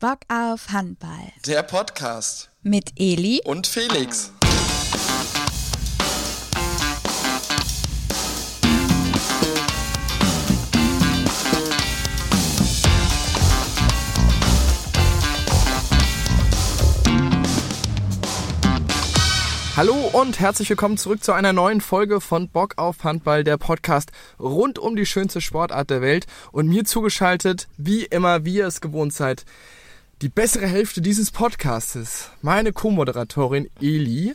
Bock auf Handball. Der Podcast Mit Eli und Felix. Hallo und herzlich willkommen zurück zu einer neuen Folge von Bock auf Handball, der Podcast rund um die schönste Sportart der Welt. Und mir zugeschaltet, wie immer, wie ihr es gewohnt seid, die bessere Hälfte dieses Podcastes, meine Co-Moderatorin Eli.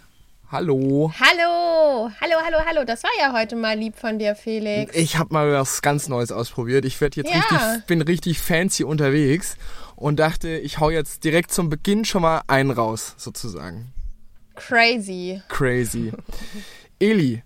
Hallo. Hallo, hallo, hallo, hallo. Das war ja heute mal lieb von dir, Felix. Ich habe mal was ganz Neues ausprobiert. Ich werde jetzt Ja. richtig, bin richtig fancy unterwegs und dachte, ich hau jetzt direkt zum Beginn schon mal einen raus, sozusagen. Crazy. Crazy. Eli,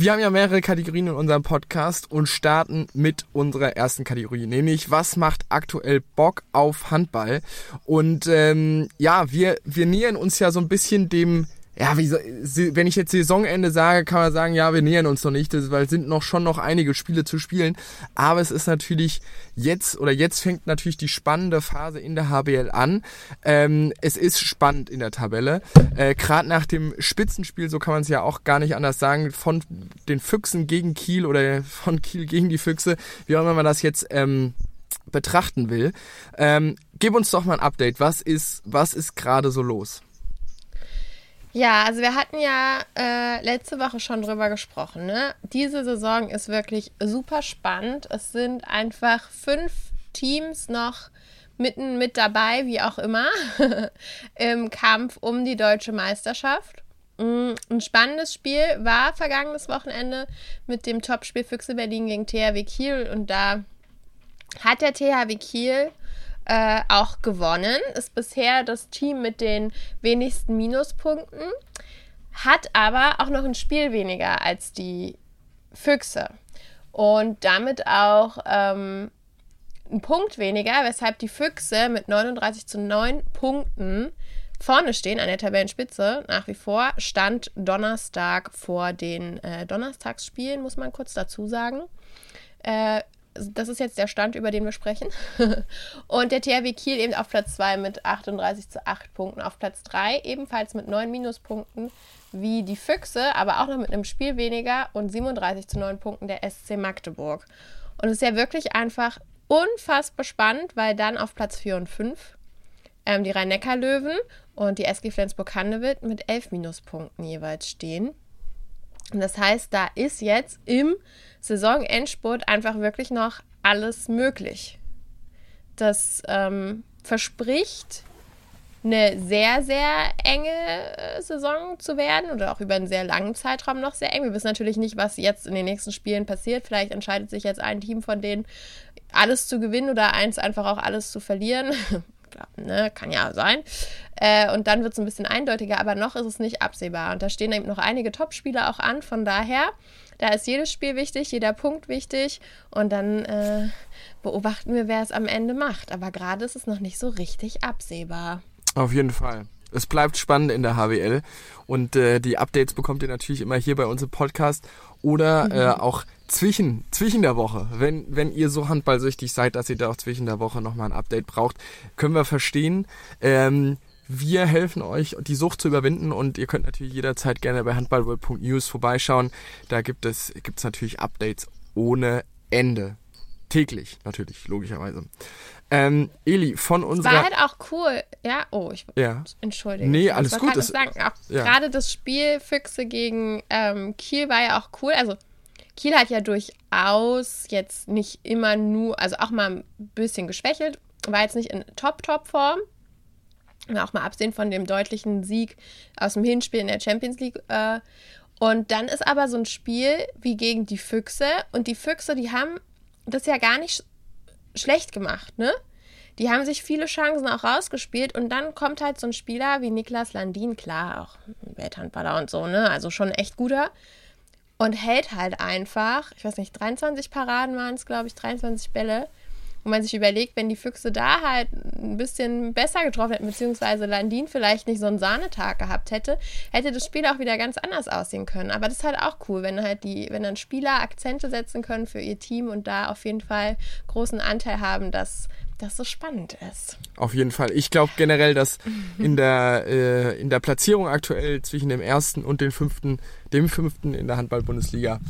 wir haben ja mehrere Kategorien in unserem Podcast und starten mit unserer ersten Kategorie, nämlich was macht aktuell Bock auf Handball? Und ähm, ja, wir, wir nähern uns ja so ein bisschen dem, ja, wie, wenn ich jetzt Saisonende sage, kann man sagen, ja, wir nähern uns noch nicht, weil es sind noch schon noch einige Spiele zu spielen. Aber es ist natürlich jetzt oder jetzt fängt natürlich die spannende Phase in der HBL an. Ähm, es ist spannend in der Tabelle. Äh, Gerade nach dem Spitzenspiel, so kann man es ja auch gar nicht anders sagen, von den Füchsen gegen Kiel oder von Kiel gegen die Füchse, wie auch immer man das jetzt ähm, betrachten will. Ähm, gib uns doch mal ein Update. Was ist, was ist gerade so los? Ja, also wir hatten ja äh, letzte Woche schon drüber gesprochen. Ne? Diese Saison ist wirklich super spannend. Es sind einfach fünf Teams noch mitten mit dabei, wie auch immer, im Kampf um die deutsche Meisterschaft. Mm, Ein spannendes Spiel war vergangenes Wochenende mit dem Topspiel Füchse Berlin gegen THW Kiel und da hat der THW Kiel äh, auch gewonnen, ist bisher das Team mit den wenigsten Minuspunkten, hat aber auch noch ein Spiel weniger als die Füchse und damit auch ähm, einen Punkt weniger, weshalb die Füchse mit 39 zu 9 Punkten vorne stehen an der Tabellenspitze nach wie vor. Stand Donnerstag vor den äh, Donnerstagsspielen, muss man kurz dazu sagen. Äh, das ist jetzt der Stand, über den wir sprechen. Und der THW Kiel eben auf Platz 2 mit 38 zu 8 Punkten. Auf Platz 3 ebenfalls mit 9 Minuspunkten wie die Füchse, aber auch noch mit einem Spiel weniger und 37 zu 9 Punkten der SC Magdeburg. Und es ist ja wirklich einfach unfassbar spannend, weil dann auf Platz 4 und 5 ähm, die Rhein-Neckar-Löwen und die SG Flensburg-Handewitt mit 11 Minuspunkten jeweils stehen. Und das heißt, da ist jetzt im Saisonendspurt einfach wirklich noch alles möglich. Das ähm, verspricht eine sehr, sehr enge äh, Saison zu werden oder auch über einen sehr langen Zeitraum noch sehr eng. Wir wissen natürlich nicht, was jetzt in den nächsten Spielen passiert. Vielleicht entscheidet sich jetzt ein Team von denen, alles zu gewinnen oder eins einfach auch alles zu verlieren. Klar, ne? Kann ja sein. Äh, und dann wird es ein bisschen eindeutiger, aber noch ist es nicht absehbar. Und da stehen eben noch einige Top-Spieler auch an. Von daher, da ist jedes Spiel wichtig, jeder Punkt wichtig. Und dann äh, beobachten wir, wer es am Ende macht. Aber gerade ist es noch nicht so richtig absehbar. Auf jeden Fall. Es bleibt spannend in der HWL und äh, die Updates bekommt ihr natürlich immer hier bei uns im Podcast oder äh, auch zwischen, zwischen der Woche. Wenn, wenn ihr so handballsüchtig seid, dass ihr da auch zwischen der Woche nochmal ein Update braucht, können wir verstehen. Ähm, wir helfen euch, die Sucht zu überwinden und ihr könnt natürlich jederzeit gerne bei handballworld.news vorbeischauen. Da gibt es gibt's natürlich Updates ohne Ende. Täglich, natürlich, logischerweise. Ähm, Eli, von War unserer... halt auch cool. Ja, oh, ich Ja. entschuldige. Nee, alles gut, das- sagen, auch ja. gerade das Spiel Füchse gegen ähm, Kiel war ja auch cool. Also Kiel hat ja durchaus jetzt nicht immer nur, also auch mal ein bisschen geschwächelt, war jetzt nicht in Top-Top-Form. Auch mal absehen von dem deutlichen Sieg aus dem Hinspiel in der Champions League. Äh, und dann ist aber so ein Spiel wie gegen die Füchse. Und die Füchse, die haben das ja gar nicht sch schlecht gemacht, ne? Die haben sich viele Chancen auch rausgespielt und dann kommt halt so ein Spieler wie Niklas Landin, klar, auch Welthandballer und so, ne? Also schon echt guter. Und hält halt einfach, ich weiß nicht, 23 Paraden waren es, glaube ich, 23 Bälle. Und man sich überlegt, wenn die Füchse da halt ein bisschen besser getroffen hätten, beziehungsweise Landin vielleicht nicht so einen Sahnetag gehabt hätte, hätte das Spiel auch wieder ganz anders aussehen können. Aber das ist halt auch cool, wenn halt die, wenn dann Spieler Akzente setzen können für ihr Team und da auf jeden Fall großen Anteil haben, dass das so spannend ist. Auf jeden Fall. Ich glaube generell, dass in der, äh, in der Platzierung aktuell zwischen dem ersten und dem fünften, dem fünften in der Handball-Bundesliga,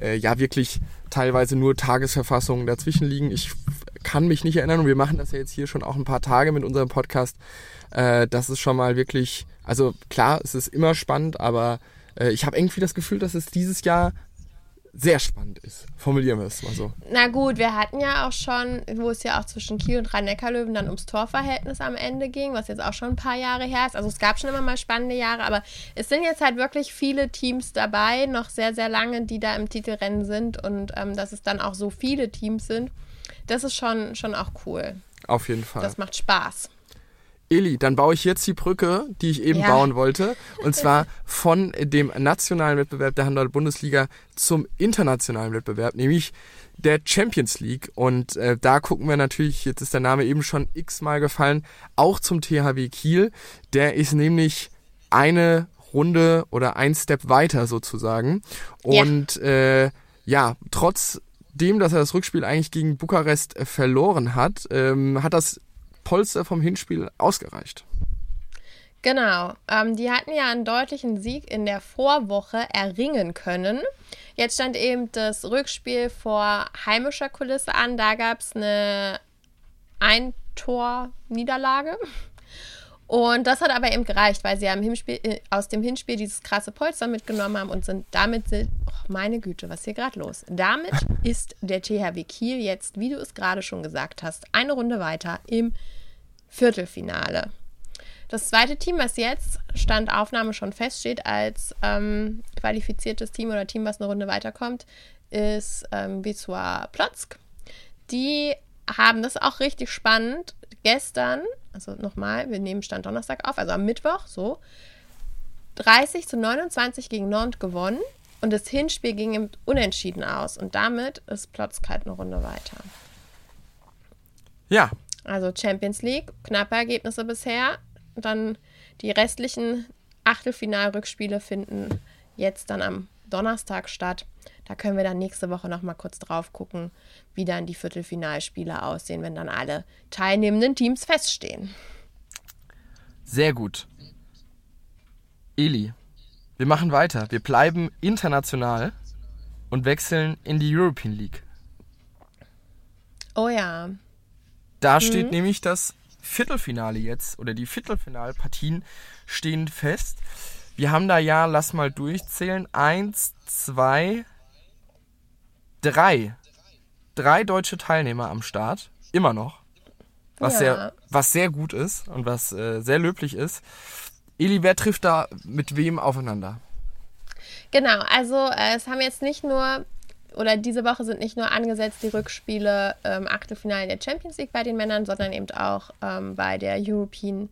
äh, ja wirklich teilweise nur Tagesverfassungen dazwischen liegen. Ich kann mich nicht erinnern und wir machen das ja jetzt hier schon auch ein paar Tage mit unserem Podcast. Äh, das ist schon mal wirklich, also klar, es ist immer spannend, aber äh, ich habe irgendwie das Gefühl, dass es dieses Jahr sehr spannend ist. Formulieren wir es mal so. Na gut, wir hatten ja auch schon, wo es ja auch zwischen Kiel und Rhein-Neckar-Löwen dann ums Torverhältnis am Ende ging, was jetzt auch schon ein paar Jahre her ist. Also es gab schon immer mal spannende Jahre, aber es sind jetzt halt wirklich viele Teams dabei, noch sehr, sehr lange, die da im Titelrennen sind und ähm, dass es dann auch so viele Teams sind, das ist schon, schon auch cool. Auf jeden Fall. Das macht Spaß. Eli, dann baue ich jetzt die Brücke, die ich eben Ja. bauen wollte. Und zwar von dem nationalen Wettbewerb der Handball-Bundesliga zum internationalen Wettbewerb, nämlich der Champions League. Und äh, da gucken wir natürlich, jetzt ist der Name eben schon x-mal gefallen, auch zum THW Kiel. Der ist nämlich eine Runde oder ein Step weiter sozusagen. Ja. Und äh, ja, trotzdem, dass er das Rückspiel eigentlich gegen Bukarest äh, verloren hat, ähm, hat das Polster vom Hinspiel ausgereicht. Genau. Ähm, die hatten ja einen deutlichen Sieg in der Vorwoche erringen können. Jetzt stand eben das Rückspiel vor heimischer Kulisse an. Da gab es eine Ein-Tor-Niederlage. Und das hat aber eben gereicht, weil sie ja Hinspiel, äh, aus dem Hinspiel dieses krasse Polster mitgenommen haben und sind damit sind, oh, meine Güte, was ist hier gerade los? Damit ist der THW Kiel jetzt, wie du es gerade schon gesagt hast, eine Runde weiter im Viertelfinale. Das zweite Team, was jetzt Stand Aufnahme schon feststeht als ähm, qualifiziertes Team oder Team, was eine Runde weiterkommt, ist ähm, Wisła Plotzk. Die haben das auch richtig spannend. Gestern, also nochmal, wir nehmen Stand Donnerstag auf, also am Mittwoch, so, 30 zu 29 gegen Nantes gewonnen und das Hinspiel ging im Unentschieden aus und damit ist Plotzk halt eine Runde weiter. Ja, Also Champions League, knappe Ergebnisse bisher. Dann die restlichen Achtelfinalrückspiele finden jetzt dann am Donnerstag statt. Da können wir dann nächste Woche noch mal kurz drauf gucken, wie dann die Viertelfinalspiele aussehen, wenn dann alle teilnehmenden Teams feststehen. sehr gut. Eli, wir machen weiter. Wir bleiben international und wechseln in die European League. Oh ja. Da steht nämlich das Viertelfinale jetzt oder die Viertelfinalpartien stehen fest. Wir haben da ja, lass mal durchzählen, eins, zwei, drei. Drei deutsche Teilnehmer am Start. Immer noch. Was, Ja. sehr, was sehr gut ist und was äh, sehr löblich ist. Eli, wer trifft da mit wem aufeinander? Genau, also äh, es haben jetzt nicht nur, oder diese Woche sind nicht nur angesetzt die Rückspiele ähm, Achtelfinale der Champions League bei den Männern, sondern eben auch ähm, bei der European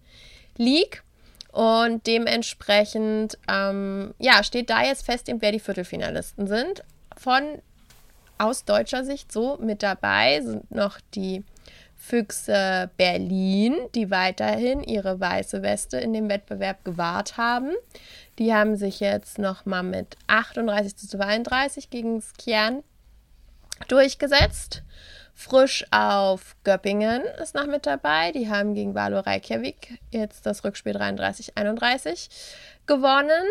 League. Und dementsprechend, ähm, ja, steht da jetzt fest, eben, wer die Viertelfinalisten sind. Von aus deutscher Sicht so mit dabei sind noch die Füchse Berlin, die weiterhin ihre weiße Weste in dem Wettbewerb gewahrt haben. Die haben sich jetzt nochmal mit 38 zu 32 gegen Skjern durchgesetzt. Frisch auf Göppingen ist noch mit dabei. Die haben gegen Valo Reykjavik jetzt das Rückspiel 33-31 gewonnen.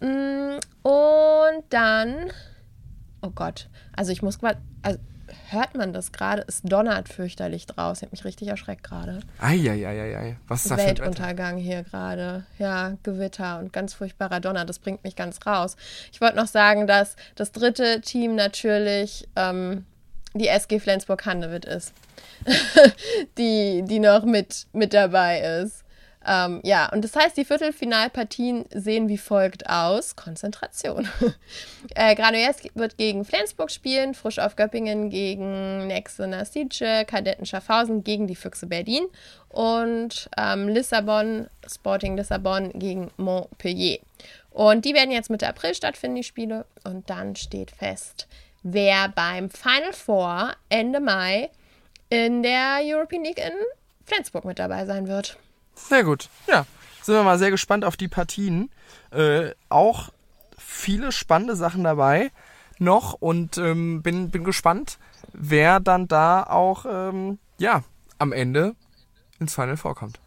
Mm, Und dann, oh Gott, also ich muss gerade, also hört man das gerade? Es donnert fürchterlich draußen. Ich habe mich richtig erschreckt gerade. Eieieiei, was ist das für ein Wetter? Weltuntergang hier gerade. Ja, Gewitter und ganz furchtbarer Donner. Das bringt mich ganz raus. Ich wollte noch sagen, dass das dritte Team natürlich ähm, die SG Flensburg-Handewitt ist. die, die noch mit, mit dabei ist. Ähm, ja, und das heißt, die Viertelfinalpartien sehen wie folgt aus. Konzentration. äh, Granollers wird gegen Flensburg spielen, Frisch auf Göppingen gegen Nexe Nasice, Kadetten Schaffhausen gegen die Füchse Berlin und ähm, Lissabon, Sporting Lissabon gegen Montpellier. Und die werden jetzt Mitte April stattfinden, die Spiele. Und dann steht fest, wer beim Final Four Ende Mai in der European League in Flensburg mit dabei sein wird. Sehr gut. Ja, sind wir mal sehr gespannt auf die Partien. Äh, auch viele spannende Sachen dabei noch und ähm, bin, bin gespannt, wer dann da auch ähm, ja, am Ende ins Final vorkommt.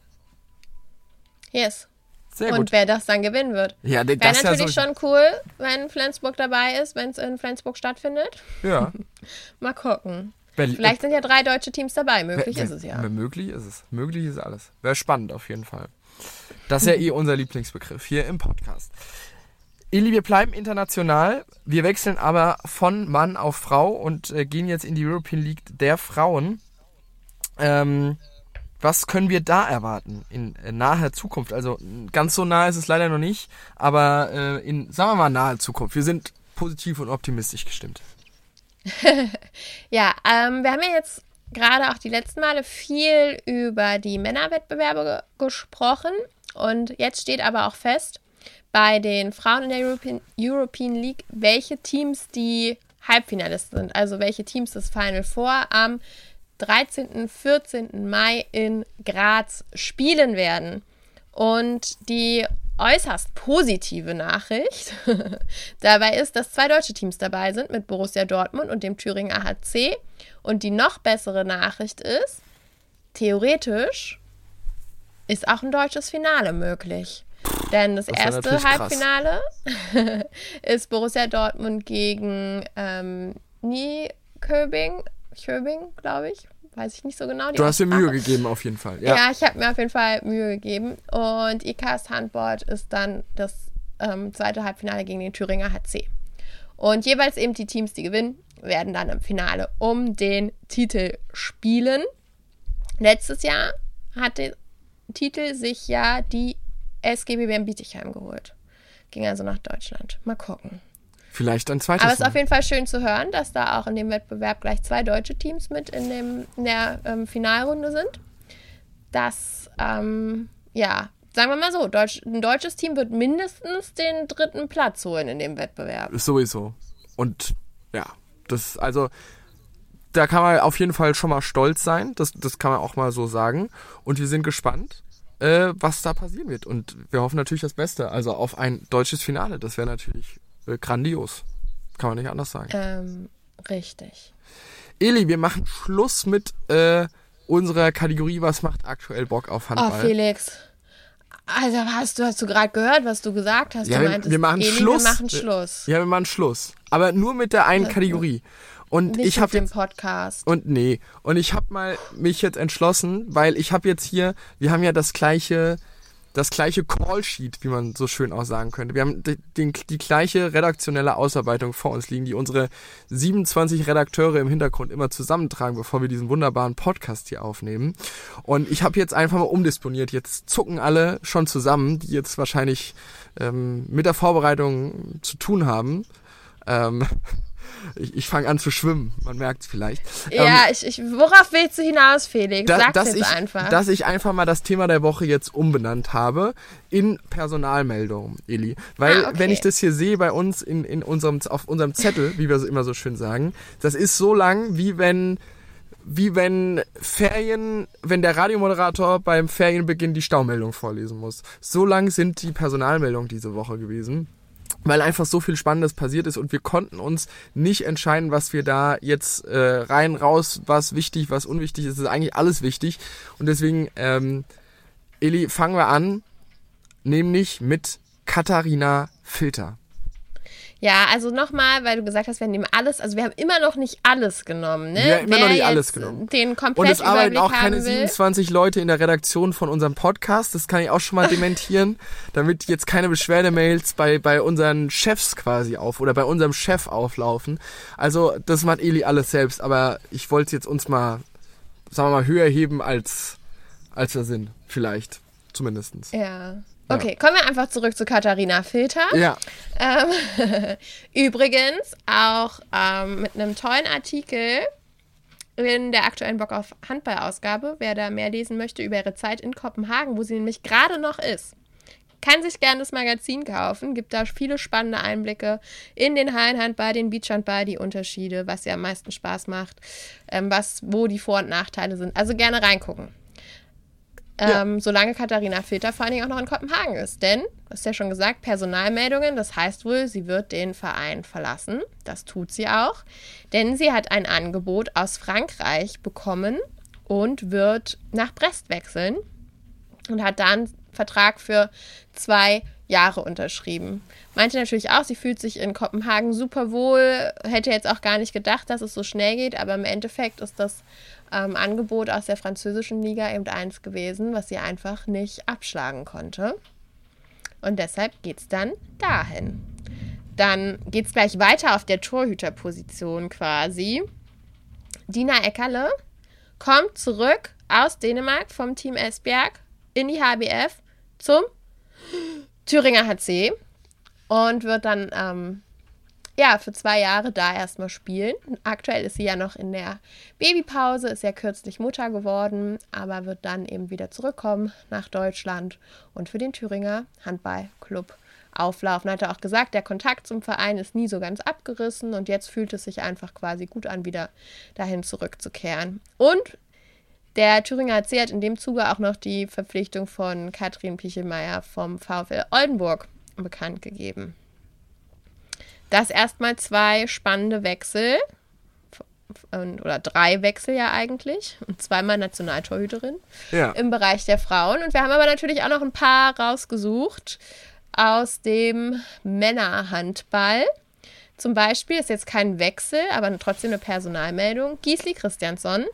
Yes. Sehr Und gut. wer das dann gewinnen wird. Ja, Wäre ist ja natürlich so, schon cool, wenn Flensburg dabei ist, wenn es in Flensburg stattfindet. Ja. Mal gucken. Berlin- Vielleicht sind ja drei deutsche Teams dabei. Möglich ist es ja. Möglich ist es. Möglich ist alles. Wäre spannend auf jeden Fall. Das ist ja eh unser Lieblingsbegriff hier im Podcast. Eli, wir bleiben international. Wir wechseln aber von Mann auf Frau und äh, gehen jetzt in die European League der Frauen. Ähm, was können wir da erwarten in äh, naher Zukunft? Also ganz so nah ist es leider noch nicht, aber äh, in, sagen wir mal, naher Zukunft. Wir sind positiv und optimistisch gestimmt. Ja, ähm, wir haben ja jetzt gerade auch die letzten Male viel über die Männerwettbewerbe ge gesprochen. Und jetzt steht aber auch fest, bei den Frauen in der European, European League, welche Teams die Halbfinalisten sind. Also welche Teams das Final Four am 13. 14. Mai in Graz spielen werden. Und die äußerst positive Nachricht dabei ist, dass zwei deutsche Teams dabei sind mit Borussia Dortmund und dem Thüringen AHC. Und die noch bessere Nachricht ist, theoretisch ist auch ein deutsches Finale möglich. Denn das, Das erste. Halbfinale ist Borussia Dortmund gegen ähm, Nieköbing, Köbing, glaube ich. Weiß ich nicht so genau. die Du hast dir Mühe gegeben auf jeden Fall. Ja, Ja. ich habe mir auf jeden Fall Mühe gegeben. Und ICAS Handboard ist dann das ähm, zweite Halbfinale gegen den Thüringer HC. Und jeweils eben die Teams, die gewinnen, werden dann im Finale um den Titel spielen. Letztes Jahr hat den Titel sich ja die SGB Bern Bietigheim geholt. Ging also nach Deutschland. Mal gucken. Vielleicht ein zweites Aber es ist auf jeden Fall schön zu hören, dass da auch in dem Wettbewerb gleich zwei deutsche Teams mit in, dem, in der ähm, Finalrunde sind. Das, ähm, ja, sagen wir mal so, Deutsch, ein deutsches Team wird mindestens den dritten Platz holen in dem Wettbewerb. Sowieso. Und ja, das, also, da kann man auf jeden Fall schon mal stolz sein. Das, das kann man auch mal so sagen. Und wir sind gespannt, äh, was da passieren wird. Und wir hoffen natürlich das Beste. Also auf ein deutsches Finale. Das wäre natürlich grandios. Kann man nicht anders sagen. Ähm, richtig. Eli, wir machen Schluss mit äh, unserer Kategorie Was macht aktuell Bock auf Oh, Handball? Felix. Also hast du, hast du gerade gehört, was du gesagt hast? Ja, du wir- meintest, wir machen Eli, Schluss. Wir machen Schluss. Ja, wir machen Schluss. Aber nur mit der einen Kategorie. Und Nicht ich habe jetzt Podcast. Und nee. Und ich habe mal mich jetzt entschlossen, weil ich habe jetzt hier, wir haben ja das gleiche, das gleiche Callsheet, wie man so schön auch sagen könnte. Wir haben die, den, die gleiche redaktionelle Ausarbeitung vor uns liegen, die unsere 27 Redakteure im Hintergrund immer zusammentragen, bevor wir diesen wunderbaren Podcast hier aufnehmen. Und ich habe jetzt einfach mal umdisponiert. Jetzt zucken alle schon zusammen, die jetzt wahrscheinlich ähm, mit der Vorbereitung zu tun haben. Ähm, ich ich fange an zu schwimmen, man merkt es vielleicht. Ähm, Ja, ich, ich, worauf willst du hinaus, Felix? da, Sag's dass, jetzt ich, einfach. dass ich einfach mal das Thema der Woche jetzt umbenannt habe in Personalmeldung, Eli. Weil Ah, okay. wenn ich das hier sehe bei uns in, in unserem, auf unserem Zettel, wie wir so immer so schön sagen, das ist so lang, wie wenn wie wenn Ferien, wenn der Radiomoderator beim Ferienbeginn die Staumeldung vorlesen muss. So lang sind die Personalmeldungen diese Woche gewesen weil einfach so viel Spannendes passiert ist und wir konnten uns nicht entscheiden, was wir da jetzt äh, rein, raus, was wichtig, was unwichtig ist. Es ist eigentlich alles wichtig. Und deswegen, ähm, Eli, fangen wir an, nämlich mit Katharina Filter. Ja, also nochmal, weil du gesagt hast, wir nehmen alles, also wir haben immer noch nicht alles genommen, ne? Wir haben immer Wer noch nicht alles genommen. Den Und komplett es arbeiten auch keine will. 27 Leute in der Redaktion von unserem Podcast. Das kann ich auch schon mal dementieren, damit jetzt keine Beschwerdemails bei, bei unseren Chefs quasi auf oder bei unserem Chef auflaufen. Also das macht Eli alles selbst, aber ich wollte es jetzt uns mal, sagen wir mal, höher heben als, als wir sind. Vielleicht. Zumindestens. Ja. Okay, kommen wir einfach zurück zu Katharina Filter. Ja. Ähm, übrigens auch ähm, mit einem tollen Artikel in der aktuellen Bock auf Handball-Ausgabe, wer da mehr lesen möchte über ihre Zeit in Kopenhagen, wo sie nämlich gerade noch ist. Kann sich gerne das Magazin kaufen, gibt da viele spannende Einblicke in den Hallenhandball, den Beachhandball, die Unterschiede, was ihr am meisten Spaß macht, ähm, was, wo die Vor- und Nachteile sind. Also gerne reingucken. Ja. Ähm, solange Katharina Filter vor allen Dingen auch noch in Kopenhagen ist. Denn, das ist ja schon gesagt, Personalmeldungen, das heißt wohl, sie wird den Verein verlassen. Das tut sie auch. Denn sie hat ein Angebot aus Frankreich bekommen und wird nach Brest wechseln und hat dann Vertrag für zwei Jahre unterschrieben. Meinte natürlich auch, sie fühlt sich in Kopenhagen super wohl, hätte jetzt auch gar nicht gedacht, dass es so schnell geht, aber im Endeffekt ist das ähm, Angebot aus der französischen Liga eben eins gewesen, was sie einfach nicht abschlagen konnte. Und deshalb geht es dann dahin. Dann geht es gleich weiter auf der Torhüterposition quasi. Dina Eckerle kommt zurück aus Dänemark vom Team Esbjerg in die HBF zum Thüringer HC und wird dann ähm, ja für zwei Jahre da erstmal spielen. Aktuell ist sie ja noch in der Babypause, ist ja kürzlich Mutter geworden, aber wird dann eben wieder zurückkommen nach Deutschland und für den Thüringer Handballclub auflaufen. Hat er auch gesagt, der Kontakt zum Verein ist nie so ganz abgerissen und jetzt fühlt es sich einfach quasi gut an, wieder dahin zurückzukehren. Und der Thüringer HC hat in dem Zuge auch noch die Verpflichtung von Katrin Pichelmeier vom VfL Oldenburg bekannt gegeben. Das erstmal zwei spannende Wechsel oder drei Wechsel ja eigentlich und zweimal Nationaltorhüterin Ja. im Bereich der Frauen. Und wir haben aber natürlich auch noch ein paar rausgesucht aus dem Männerhandball. Zum Beispiel ist jetzt kein Wechsel, aber trotzdem eine Personalmeldung. Gisli Christiansson,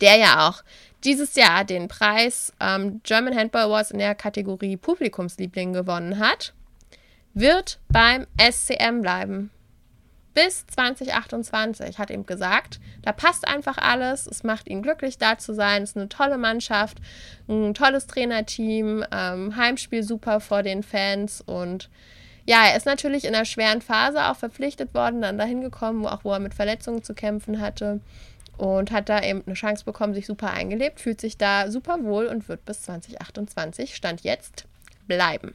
der ja auch dieses Jahr den Preis ähm, German Handball Awards in der Kategorie Publikumsliebling gewonnen hat, wird beim SCM bleiben. Bis 2028, hat ihm gesagt. Da passt einfach alles. Es macht ihn glücklich, da zu sein. Es ist eine tolle Mannschaft, ein tolles Trainerteam, ähm, Heimspiel super vor den Fans und ja, er ist natürlich in einer schweren Phase auch verpflichtet worden, dann dahin gekommen, wo auch wo er mit Verletzungen zu kämpfen hatte und hat da eben eine Chance bekommen, sich super eingelebt, fühlt sich da super wohl und wird bis 2028 Stand jetzt bleiben.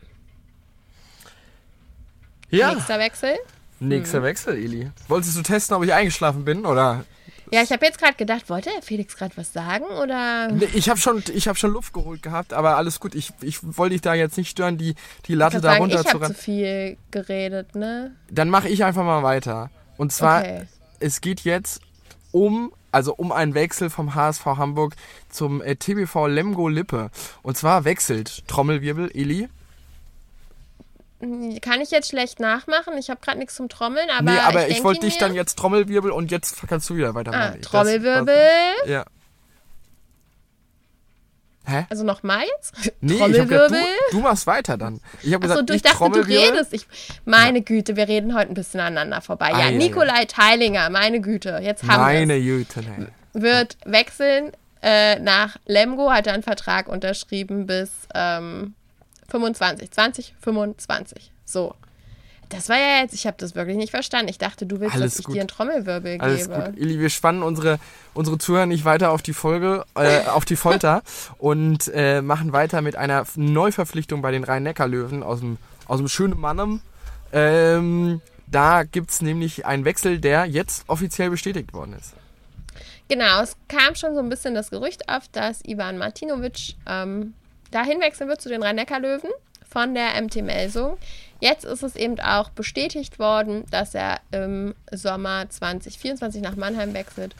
Ja, Nächster Wechsel. nächster Hm. Wechsel, Eli. Wolltest du testen, ob ich eingeschlafen bin oder? Ja, ich habe jetzt gerade gedacht, wollte der Felix gerade was sagen oder? Nee, ich habe schon, ich habe schon Luft geholt gehabt, aber alles gut. Ich, ich wollte dich da jetzt nicht stören, die, die Latte Ich da sagen, ich runter zu habe zu viel geredet, ne? Dann mache ich einfach mal weiter. Und zwar, Okay. es geht jetzt um, also um einen Wechsel vom HSV Hamburg zum äh, TBV Lemgo Lippe. Und zwar wechselt Trommelwirbel Eli. Kann ich jetzt schlecht nachmachen? Ich habe gerade nichts zum Trommeln, aber nee, aber ich, ich, wollte dich mir. dann jetzt Trommelwirbel und jetzt kannst du wieder weitermachen. Ah, Das- Trommelwirbel. Das, ja. Hä? Also nochmal jetzt? Nee, hab gedacht, Trommelwirbel. du, du machst weiter dann. Ich habe gesagt, du, ich dachte, du Trommelwirbel. redest. Ich, meine Güte, wir reden heute ein bisschen aneinander vorbei. Ja, Ei, ei, ei. Nikolai Teilinger, meine Güte, jetzt haben Meine wir Güte, nee. Wird wechseln äh, nach Lemgo, hat er einen Vertrag unterschrieben bis ähm, 25, 2025. So. Das war ja jetzt, ich habe das wirklich nicht verstanden. Ich dachte, du willst, Alles dass ich gut. dir einen Trommelwirbel Alles gebe. gut. Ili, wir spannen unsere, unsere Zuhörer nicht weiter auf die Folge, äh, auf die Folter und äh, machen weiter mit einer Neuverpflichtung bei den Rhein-Neckar-Löwen aus dem, aus dem schönen Mannem. Ähm, da gibt's nämlich einen Wechsel, der jetzt offiziell bestätigt worden ist. Genau, es kam schon so ein bisschen das Gerücht auf, dass Ivan Martinovic ähm, dahin wechseln wird zu den Rhein-Neckar-Löwen von der MT Melsung. Jetzt ist es eben auch bestätigt worden, dass er im Sommer 2024 nach Mannheim wechselt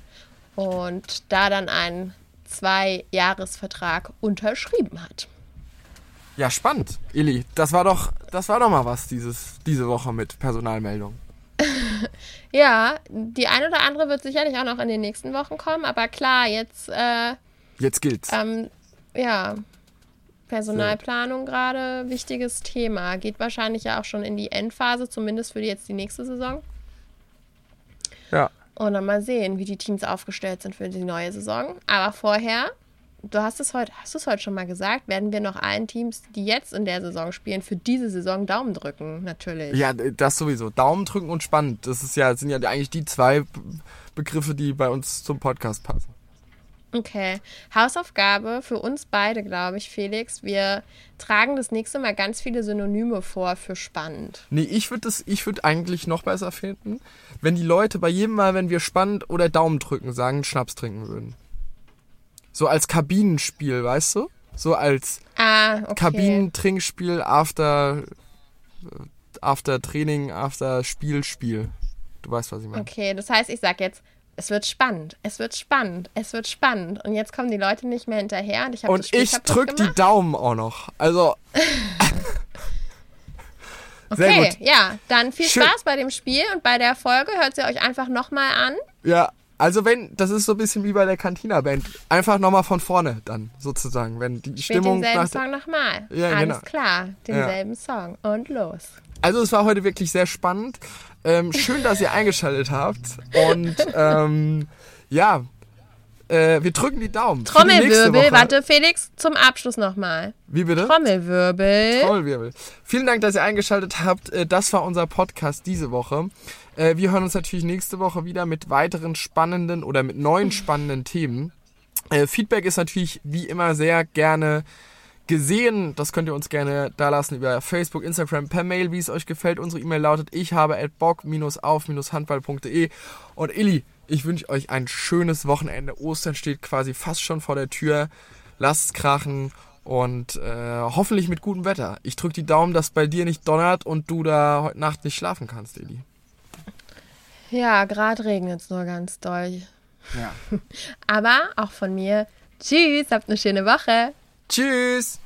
und da dann einen Zwei-Jahres-Vertrag unterschrieben hat. Ja, spannend. Ili, das war doch, das war doch mal was dieses, diese Woche mit Personalmeldung. Ja, die eine oder andere wird sicherlich auch noch in den nächsten Wochen kommen, aber klar, jetzt äh, Jetzt gilt's. Ähm, ja, Personalplanung gerade, wichtiges Thema. Geht wahrscheinlich ja auch schon in die Endphase, zumindest für die jetzt die nächste Saison. Ja. Und dann mal sehen, wie die Teams aufgestellt sind für die neue Saison. Aber vorher, du hast es heute, hast du es heute schon mal gesagt, werden wir noch allen Teams, die jetzt in der Saison spielen, für diese Saison Daumen drücken, natürlich. Ja, das sowieso. Daumen drücken und spannend. Das ist ja, sind ja eigentlich die zwei Be- Begriffe, die bei uns zum Podcast passen. Okay. Hausaufgabe für uns beide, glaube ich, Felix. Wir tragen das nächste Mal ganz viele Synonyme vor für spannend. Nee, ich würde das, ich würde eigentlich noch besser finden, wenn die Leute bei jedem Mal, wenn wir spannend oder Daumen drücken sagen, Schnaps trinken würden. So als Kabinenspiel, weißt du? So als Ah, okay. Kabinentrinkspiel after, after Training, after Spiel, Spiel. Du weißt, was ich meine. Okay, das heißt, ich sag jetzt es wird spannend, es wird spannend, es wird spannend. Und jetzt kommen die Leute nicht mehr hinterher und ich Und ich drück die. Daumen auch noch. Also, Okay, ja, dann viel Schön. Spaß bei dem Spiel und bei der Folge hört sie euch einfach nochmal an. ja. Also wenn, das ist so ein bisschen wie bei der Cantina-Band. Einfach nochmal von vorne dann, sozusagen. Wenn die Spielt Stimmung denselben Song nochmal. Ja, Alles genau. klar, denselben Song. Und los. Also es war heute wirklich sehr spannend. Ähm, schön, dass ihr eingeschaltet habt. Und ähm, ja, äh, wir drücken die Daumen. die Trommelwirbel, warte, Felix, zum Abschluss nochmal. Wie bitte? Trommelwirbel. Trommelwirbel. Vielen Dank, dass ihr eingeschaltet habt. Äh, Das war unser Podcast diese Woche. Äh, Wir hören uns natürlich nächste Woche wieder mit weiteren spannenden oder mit neuen spannenden Themen. Äh, Feedback ist natürlich wie immer sehr gerne gesehen. Das könnt ihr uns gerne da lassen über Facebook, Instagram, per Mail, wie es euch gefällt. Unsere E-Mail lautet ich habe at bock-auf-handball.de und Illy, ich wünsche euch ein schönes Wochenende. Ostern steht quasi fast schon vor der Tür. Lasst's krachen und äh, hoffentlich mit gutem Wetter. Ich drück die Daumen, dass bei dir nicht donnert und du da heute Nacht nicht schlafen kannst, Illy. Ja, gerade regnet es nur ganz doll. Ja. Aber auch von mir. Tschüss, habt eine schöne Woche. Tschüss!